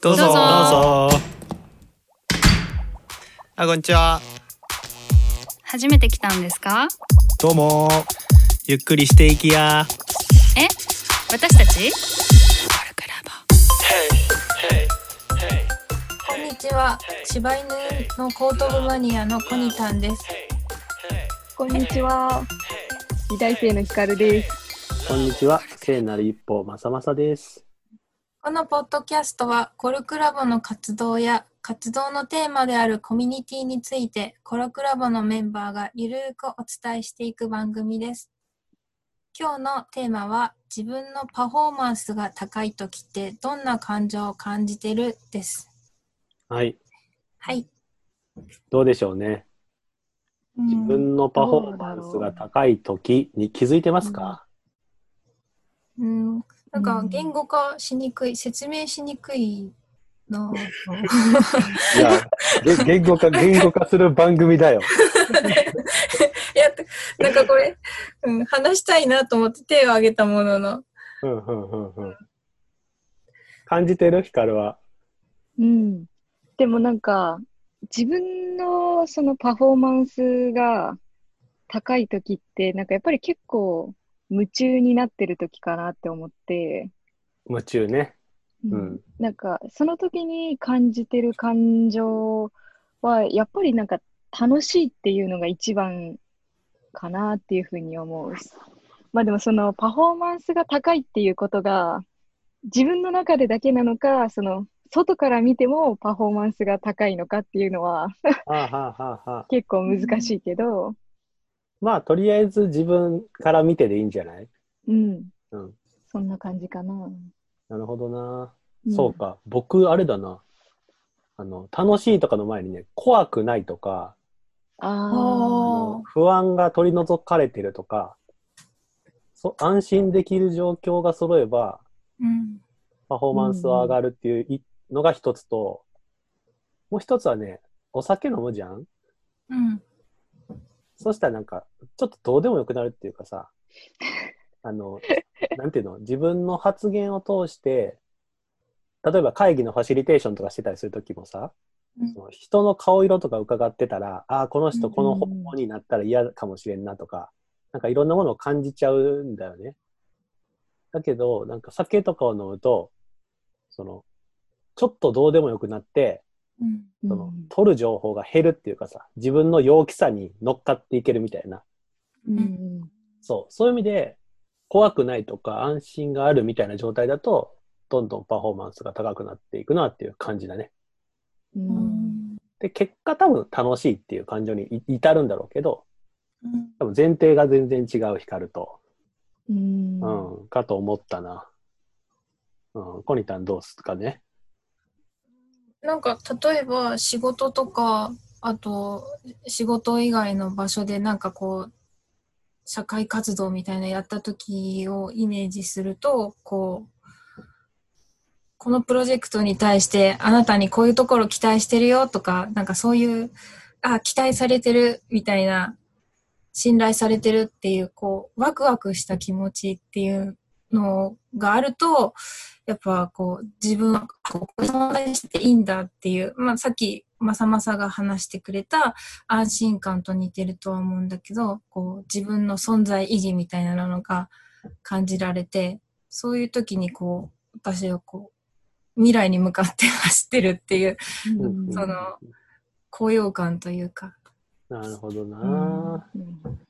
どうぞ。どうぞ。どうぞあこんにちは。初めて来たんですか？どうも。ゆっくりしていきや。え？私たち？こんにちは。柴犬のコート部マニアのコニタンです。こんにちは。美大生のひかるです。こんにちは、聖なる一歩まさまさです。このポッドキャストはコルクラボの活動や活動のテーマであるコミュニティについてコルクラボのメンバーがゆるーくお伝えしていく番組です。今日のテーマは自分のパフォーマンスが高い時ってどんな感情を感じてる？です。はい、はい。どうでしょうね。自うん分のパフォーマンスが高い時に気づいてますか、うん、なんか言語化しにくい、説明しにくいなぁ。いや、げ言語化、言語化する番組だよ。いや、なんかこれ、うん、話したいなと思って手を挙げたものの。うんうんうんうん感じてる？ヒカルは。うん。でもなんか、自分のそのパフォーマンスが高い時って、なんかやっぱり結構夢中になってる時かなって思って、夢中ね。ううん。なんかその時に感じてる感情は、やっぱりなんか楽しいっていうのが一番かなっていうふうに思う。まあでもそのパフォーマンスが高いっていうことが自分の中でだけなのか、その外から見てもパフォーマンスが高いのかっていうのは 結構難しいけど、まあ、とりあえず自分から見てでいいんじゃない？うん、うん。そんな感じかな。なるほどな。うんそうか。僕、あれだな。あの、楽しいとかの前にね、怖くないとか、ああ不安が取り除かれてるとか、そ安心できる状況が揃えば、うん。パフォーマンスは上がるっていういのが一つと、もう一つはね、お酒飲むじゃん？うん。そしたらなんか、ちょっとどうでもよくなるっていうかさ、あの、なんていうの、自分の発言を通して、例えば会議のファシリテーションとかしてたりするときもさ、うんその人の顔色とか伺ってたら、ああ、この人うんこの方向になったら嫌かもしれんなとか、なんかいろんなものを感じちゃうんだよね。だけど、なんか酒とかを飲むと、その、ちょっとどうでもよくなって、うん。その、取る情報が減るっていうかさ、自分の陽気さに乗っかっていけるみたいな。うん。うんそう、そういう意味で、怖くないとか安心があるみたいな状態だと、どんどんパフォーマンスが高くなっていくなっていう感じだね。ううん。ん。で、結果多分楽しいっていう感情にい至るんだろうけど、うん。多分前提が全然違う光ると、うん。うん、かと思ったな。うん、コニタンどうすかね。なんか、例えば仕事とか、あと、仕事以外の場所でなんかこう、社会活動みたいなやった時をイメージすると、こう、このプロジェクトに対してあなたにこういうところ期待してるよとか、なんかそういう、あ、期待されてるみたいな、信頼されてるっていう、こう、ワクワクした気持ちっていうのがあると、やっぱこう、自分はここに存在していいんだっていう、まあさっきまさまさが話してくれた安心感と似てるとは思うんだけど、こう、自分の存在意義みたいなのが感じられて、そういう時にこう、私はこう、未来に向かって走ってるっていう、うん。その高揚感というか。なるほどな、うん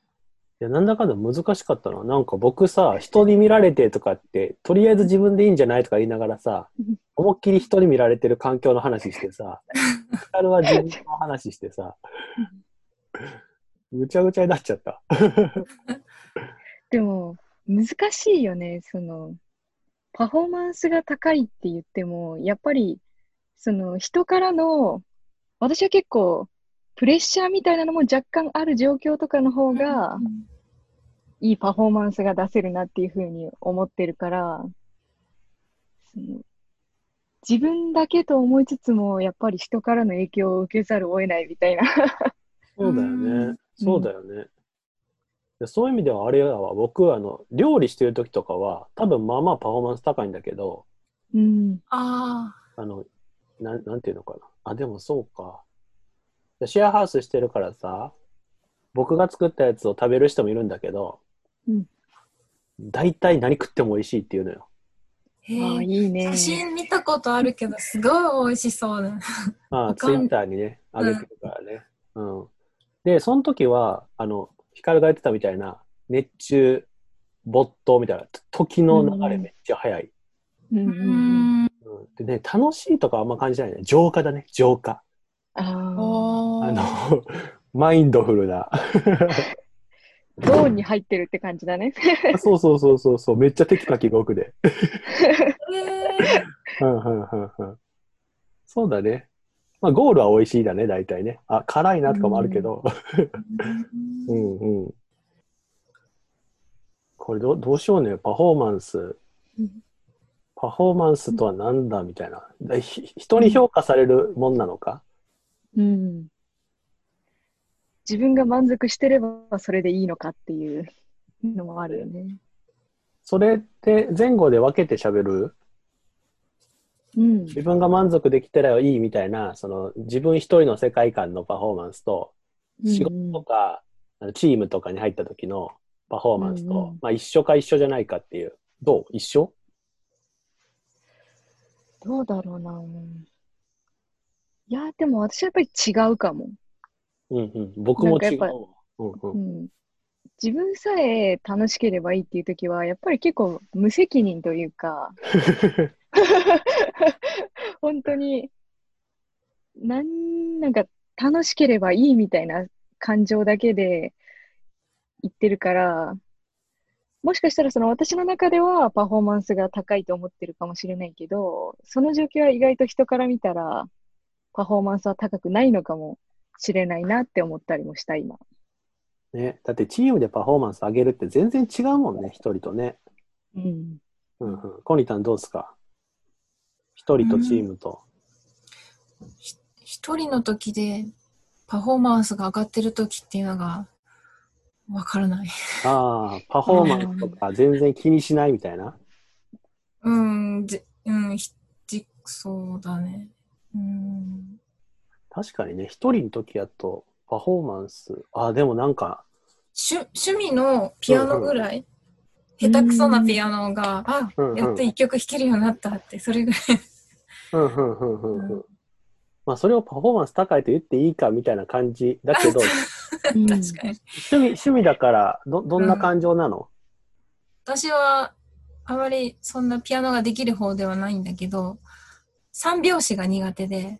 いや、なんだかんだ難しかったな。なんか僕さ、人に見られてとかって、とりあえず自分でいいんじゃないとか言いながらさうん、思いっきり人に見られてる環境の話してさ、ヒカルは自分の話してさ、ぐちゃぐちゃになっちゃった。でも、難しいよね。その、パフォーマンスが高いって言っても、やっぱり、その、人からの、私は結構、プレッシャーみたいなのも若干ある状況とかの方が、いいパフォーマンスが出せるなっていうふうに思ってるから、その自分だけと思いつつも、やっぱり人からの影響を受けざるを得ないみたいな。そうだよね。そうだよね。でそういう意味ではあれだわ。僕、あの、料理してる時とかは、多分まあまあパフォーマンス高いんだけど、うん。あああの、なん、なんていうのかな。あ、でもそうか。シェアハウスしてるからさ、僕が作ったやつを食べる人もいるんだけど、うん大体何食っても美味しいっていうのよ。へあいいね。写真見たことあるけど、すごい美味しそうだ。ま あ、わかんツイッターにね、上げてるからね。うん。で、その時は、あの、ヒカルが言ってたみたいな、熱中没頭みたいな、時の流れめっちゃ早い。うんうんううん。ん。うんでね、楽しいとかあんま感じないね。浄化だね、浄化。ああ。あの、マインドフルな。ゾーンに入ってるって感じだね。そうそうそうそうそう、めっちゃテキパキ動くで。へうんうんうんうんそうだね。まあ、ゴールは美味しいだね、大体ね。あ、辛いなとかもあるけど。ーうんうん。これどどうしようね、パフォーマンスうん。パフォーマンスとは何だみたいな。だひ人に評価されるもんなのか？うん。自分が満足してればそれでいいのかっていうのもあるよね。それって前後で分けて喋る？うん。自分が満足できたらいいみたいな、その自分一人の世界観のパフォーマンスと、仕事とか、あのチームとかに入った時のパフォーマンスと、うんうんまあ一緒か一緒じゃないかっていう。どう？一緒？どうだろうな。いや、でも私はやっぱり違うかも。うんうん。僕も違ううん。自分さえ楽しければいいっていう時は、やっぱり結構無責任というか、本当に、なん、なんか楽しければいいみたいな感情だけで言ってるから、もしかしたらその私の中ではパフォーマンスが高いと思ってるかもしれないけど、その状況は意外と人から見たらパフォーマンスは高くないのかもしれないなって思ったりもした今。ね、だってチームでパフォーマンス上げるって全然違うもんね、一人とね。うん。うんうん。コニタンどうですか？一人とチームと。ひ一人の時でパフォーマンスが上がってる時っていうのがわからない。ああ、パフォーマンスとか全然気にしないみたいな？うん、じうん、ひじそうだね。うん。確かにね、一人の時やとパフォーマンス。ああ、でもなんか、趣趣味のピアノぐらい、下手くそなピアノが、あ、うんうんやっと一曲弾けるようになったって、それぐらい。うんうんうんうんうん。まあ、それをパフォーマンス高いと言っていいかみたいな感じだけど、うん確かに。趣味、趣味だから、ど、どんな感情なの、私は、あまりそんなピアノができる方ではないんだけど、三拍子が苦手で、うん、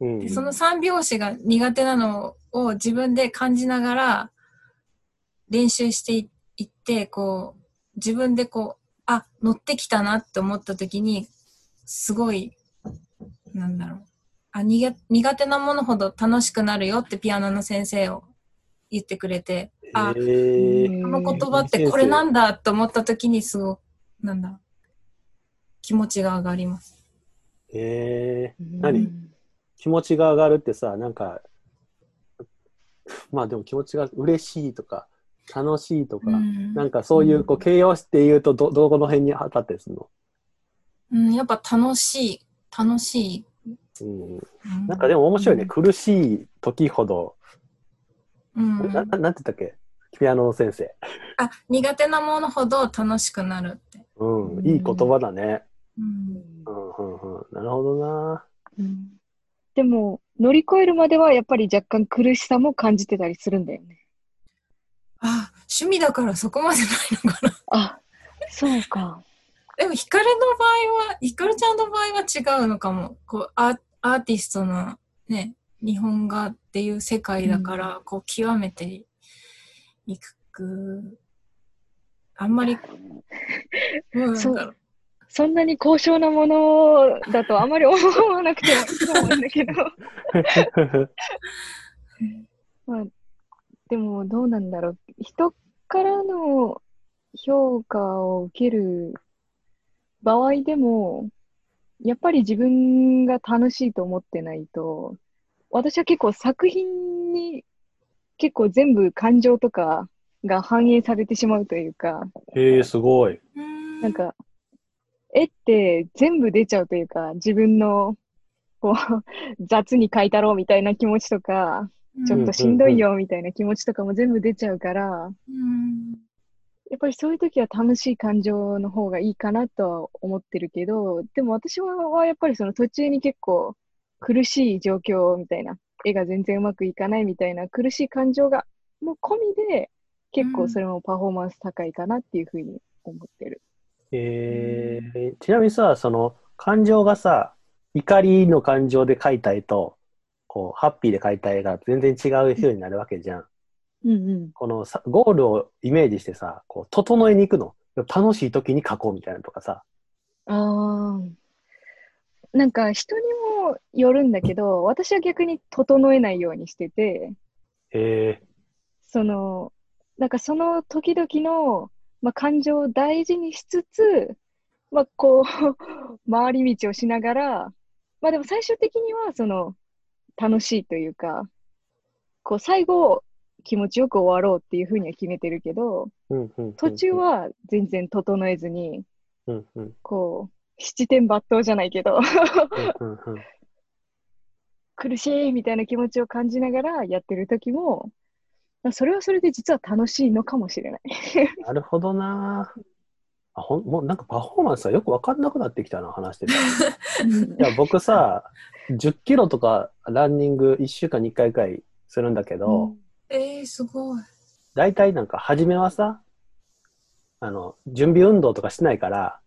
でその三拍子が苦手なのを自分で感じながら練習していいって、こう、自分でこう、あ、乗ってきたなって思った時に、すごい、なんだろう。あ苦苦手なものほど楽しくなるよってピアノの先生を言ってくれて、あ、えー、この言葉ってこれなんだと思った時にすごく、なんだ、気持ちが上がります。えー、うん。何？気持ちが上がるってさ、なんか、まあでも気持ちが嬉しいとか、楽しいとか、うんなんかそういう、こう、形容詞って言うと、ど、どこの辺に当たったりするの？うん、やっぱ楽しい、楽しい。うん。うなんかでも面白いね。うん苦しい時ほど、うんな、ななんて言ったっけ？ピアノの先生。あ、苦手なものほど楽しくなるって。うん。いい言葉だね。うん、うん、うん、うん。なるほどな。うんでも、乗り越えるまではやっぱり若干苦しさも感じてたりするんだよね。あ、趣味だからそこまでないのかな。あ、そうか。でも、ヒカルの場合は、ヒカルちゃんの場合は違うのかも。こう、アーアーティストのね、日本画っていう世界だから、こう、極めていく。あんまり、どうなんだろう。そんなに高尚なものだとあまり思わなくてもいいと思うんだけど。まあ、でもどうなんだろう。人からの評価を受ける場合でも、やっぱり自分が楽しいと思ってないと、私は結構作品に結構全部感情とかが反映されてしまうというか、へえ、すごい。うんなんか、絵って全部出ちゃうというか、自分の、こう、雑に描いたろうみたいな気持ちとか、ちょっとしんどいよみたいな気持ちとかも全部出ちゃうから、うんやっぱりそういう時は楽しい感情の方がいいかなとは思ってるけど、でも私はやっぱりその途中に結構苦しい状況みたいな、絵が全然うまくいかないみたいな苦しい感情がもう込みで、結構それもパフォーマンス高いかなっていうふうに思ってる。えー、ちなみにさ、その感情がさ、怒りの感情で描いた絵と、こう、ハッピーで描いた絵が全然違う風になるわけじゃん。うんうん。このさゴールをイメージしてさ、こう、整えに行くの。楽しい時に描こうみたいなのとかさ。ああ。なんか人にもよるんだけど、私は逆に整えないようにしてて、えその、なんかその時々の、まあ、感情を大事にしつつ、まあ、こう、回り道をしながら、まあでも最終的には、その、楽しいというか、こう、最後、気持ちよく終わろうっていうふうには決めてるけど、ー、うんうん途中、は全然整えずに、うんうん。こう、七点抜刀じゃないけど、苦しいみたいな気持ちを感じながらやってる時も、まあそれはそれで実は楽しいのかもしれない。なるほどなあほんもうなんかパフォーマンスはよくわかんなくなってきたな、話してて。いや、僕さ、10キロとかランニング1週間に1回くらいするんだけど、えー、すごい。大体なんか初めはさ、あの、準備運動とかしてないから、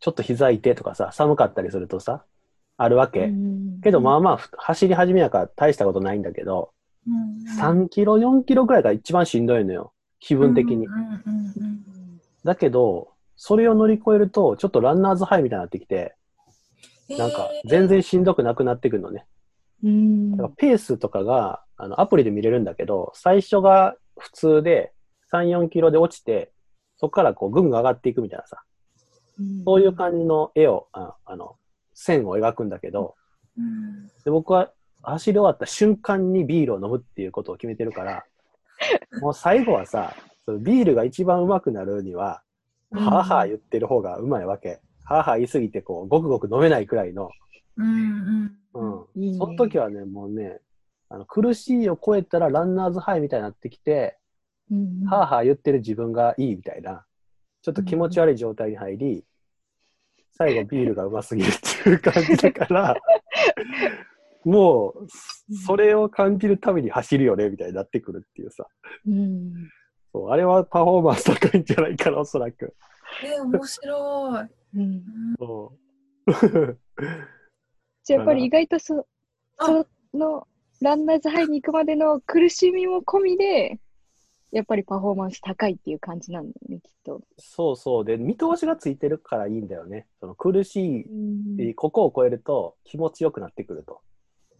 ちょっと膝痛いとかさ、寒かったりするとさ、あるわけ。うんけどまあまあ、ふ走り始めやから大したことないんだけど、うん3キロ、4キロぐらいが一番しんどいのよ。気分的に。だけど、それを乗り越えると、ちょっとランナーズハイみたいになってきて、うんなんか全然しんどくなくなってくるのね。うん。だからペースとかが、あの、アプリで見れるんだけど、最初が普通で、3、4キロで落ちて、そこからこう、ぐんぐん上がっていくみたいなさ、そういう感じの絵を、ああの、線を描くんだけど、うん。で僕は走り終わった瞬間にビールを飲むっていうことを決めてるから、もう最後はさ、そのビールが一番うまくなるには、うん。はぁはぁ言ってる方がうまいわけ。はぁはぁ言いすぎて、こう、ごくごく飲めないくらいの、うんうん。いいね。その時はね、もうね、あの苦しいを超えたらランナーズハイみたいになってきて、うんはぁはぁ言ってる自分がいいみたいな、ちょっと気持ち悪い状態に入り、最後ビールがうますぎるっていう感じだから、もう、それを感じるために走るよね、みたいになってくるっていうさ。うんそうあれはパフォーマンス高いんじゃないかな、おそらく。えー、面白い。うんそうじゃあやっぱり意外とそあそのランナーズハイに行くまでの苦しみも込みで、やっぱりパフォーマンス高いっていう感じなんだよね、きっと。そうそう。で、見通しがついてるからいいんだよね。その苦しうんい、ここを超えると気持ちよくなってくると。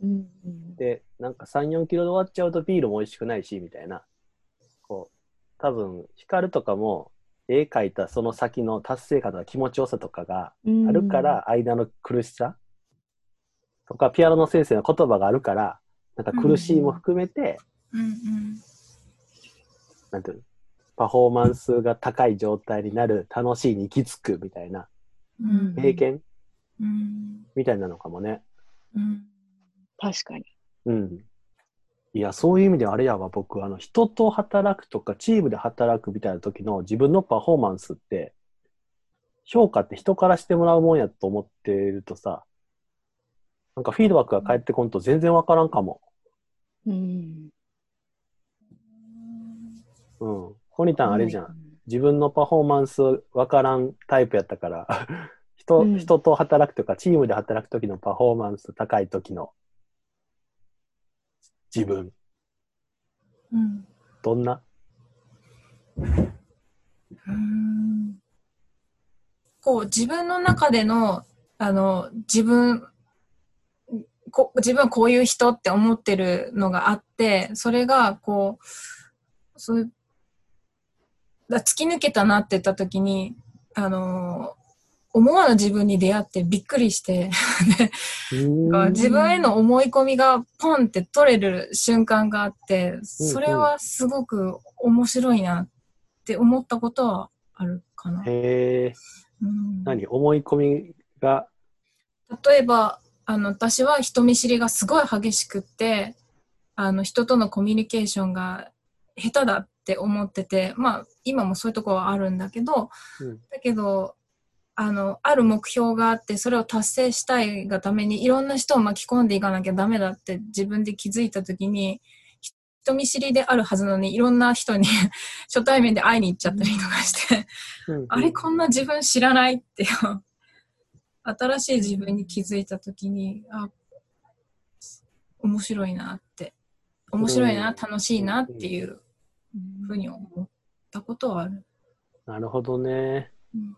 うんで、なんか3、4キロで終わっちゃうとビールも美味しくないし、みたいな。こう、多分、光とかも絵描いたその先の達成感とか気持ちよさとかがうんあるから、間の苦しさとか、ピアノの先生の言葉があるから、なんか苦しいも含めて、うんうん。なんていうの、パフォーマンスが高い状態になる、楽しいに行き着くみたいな、うん。経験うん。みたいなのかもね。うん確かに。うん。いや、そういう意味ではあれやわ、僕、あの、人と働くとか、チームで働くみたいな時の自分のパフォーマンスって、評価って人からしてもらうもんやと思ってるとさ、なんかフィードバックが返ってこんと全然わからんかも。うん。うん。コニタンあれじゃん。自分のパフォーマンスわからんタイプやったから、人、うん人と働くとか、チームで働く時のパフォーマンス高い時の自分、うん。どんな？うん。こう自分の中でのあの自分こ自分はこういう人って思ってるのがあってそれがこうそうだ突き抜けたなって言った時にあの思わぬ自分に出会ってびっくりして。うん自分への思い込みがポンって取れる瞬間があってそれはすごく面白いなって思ったことはあるかな。へえ。うん。何？思い込みが、例えばあの私は人見知りがすごい激しくってあの人とのコミュニケーションが下手だって思っててまあ今もそういうところはあるんだけどうん。だけどあのある目標があってそれを達成したいがためにいろんな人を巻き込んでいかなきゃダメだって自分で気づいた時に人見知りであるはずなのにいろんな人に 初対面で会いに行っちゃったりとかしてうんあれこんな自分知らないっていう新しい自分に気づいた時にあ面白いなって面白いな、うん。楽しいなっていうふうに思ったことはある。なるほどね。うん。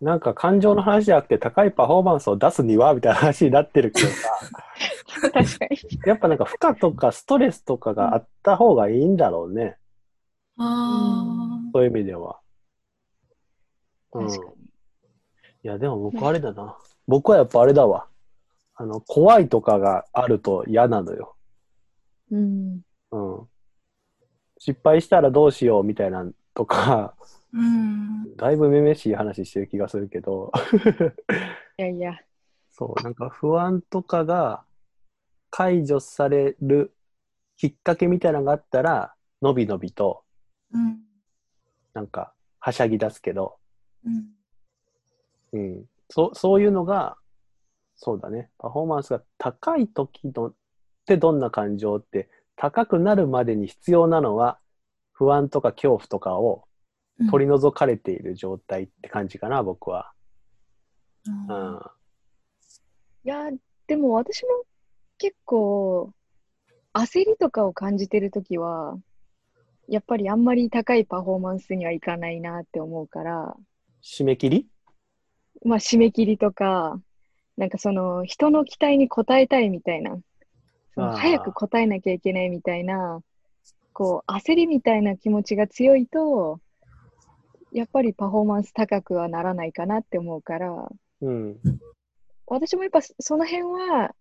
なんか感情の話じゃなくて高いパフォーマンスを出すにはみたいな話になってるけどさ、確かに。やっぱなんか負荷とかストレスとかがあった方がいいんだろうね。あそういう意味では。うん。い確かに。や、でも僕あれだな。僕はやっぱあれだわ。あの、怖いとかがあると嫌なのよ。うん。うん。失敗したらどうしようみたいなのとか、うんだいぶめめしい話してる気がするけど、いやいや。そう、なんか不安とかが解除されるきっかけみたいなのがあったら、のびのびと、うんなんか、はしゃぎ出すけど、うんうん。そそういうのが、そうだね。パフォーマンスが高い時のってどんな感情って、高くなるまでに必要なのは、不安とか恐怖とかを取り除かれている状態って感じかな、僕は。うんうん。いや、でも私も結構、焦りとかを感じてるときは、やっぱりあんまり高いパフォーマンスにはいかないなって思うから、締め切り？まあ締め切りとか、なんかその人の期待に応えたいみたいな、早く答えなきゃいけないみたいな、こう焦りみたいな気持ちが強いと、やっぱりパフォーマンス高くはならないかなって思うから、うん。私もやっぱその辺は、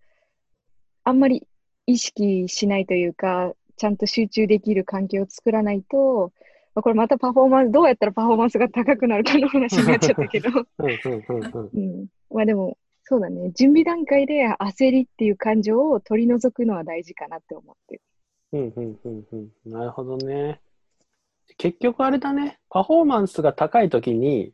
あんまり意識しないというか、ちゃんと集中できる環境を作らないと、まあこれまたパフォーマンス、どうやったらパフォーマンスが高くなるかの話になっちゃったけど。まあでも、そうだね。準備段階で焦りっていう感情を取り除くのは大事かなって思ってる。うん、うん、うん、うん。なるほどね。結局あれだね。パフォーマンスが高いときに、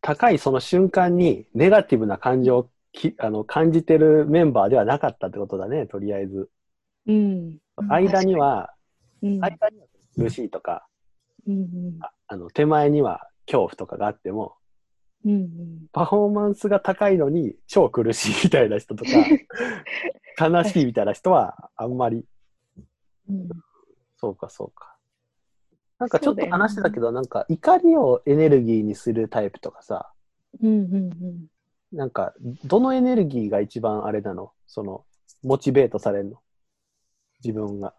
高いその瞬間にネガティブな感情をきあの感じてるメンバーではなかったってことだね、とりあえず。うん。うん間には、うん。間には苦しいとか、うんうん。ああの手前には恐怖とかがあっても、うんうん。パフォーマンスが高いのに超苦しいみたいな人とか、悲しいみたいな人はあんまりうんそうか、そうか。なんかちょっと話してたけど、なんか怒りをエネルギーにするタイプとかさ、うんうんなんかどのエネルギーが一番あれなの？その、モチベートされるの？自分が。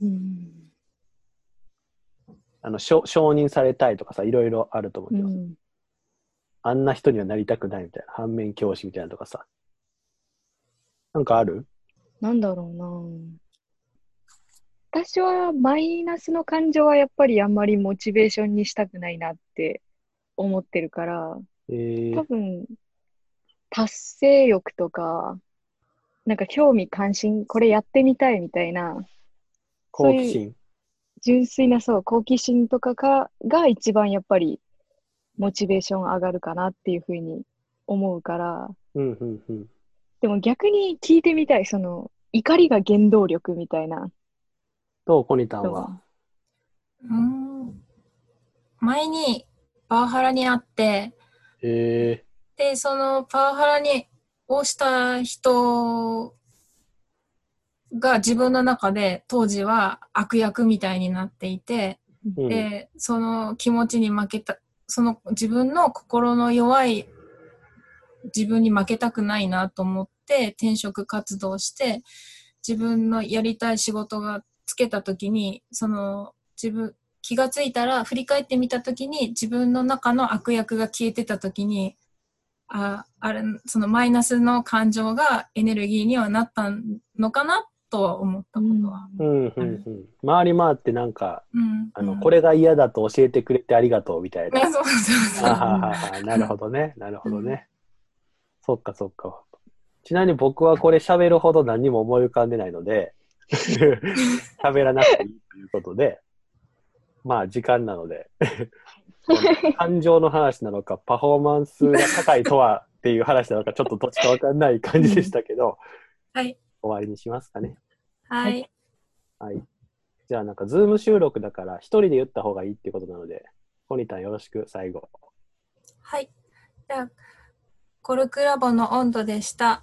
うん。うんあの、承承認されたいとかさ、いろいろあると思うけど、うん。あんな人にはなりたくないみたいな、反面教師みたいなとかさ。なんかある？なんだろうな。私はマイナスの感情はやっぱりあんまりモチベーションにしたくないなって思ってるから、えー、多分、達成欲とか、なんか興味関心、これやってみたいみたいな、好奇心。純粋なそう、好奇心とかが、が一番やっぱりモチベーション上がるかなっていうふうに思うから、うん、うん、うん。でも逆に聞いてみたい、その、怒りが原動力みたいなどう、コニタンのは？は。う？ん前にパワハラにあって、えで、そのパワハラにをした人が自分の中で当時は悪役みたいになっていて、ー、うん、で、その気持ちに負けた、その自分の心の弱い自分に負けたくないなと思って転職活動して、自分のやりたい仕事がつけた時に、その自分、気がついたら振り返ってみた時に自分の中の悪役が消えてた時に、あ、あれ、そのマイナスの感情がエネルギーにはなったのかなっとは思ったことは。うん、うん、うん。回り回ってなんか、うん。あの、うんこれが嫌だと教えてくれてありがとうみたいな。あそうそうそう。なるほどね。なるほどね。そっかそっか。ちなみに僕はこれ喋るほど何も思い浮かんでないので、喋らなくていいということで、まあ時間なので、感情の話なのか、パフォーマンスが高いとはっていう話なのか、ちょっとどっちかわかんない感じでしたけど、はい。終わりにしますかね。はい。はい。じゃあなんか、ズーム収録だから、一人で言った方がいいっていうことなので、コニタンよろしく、最後。はい。じゃあ、コルクラボの温度でした。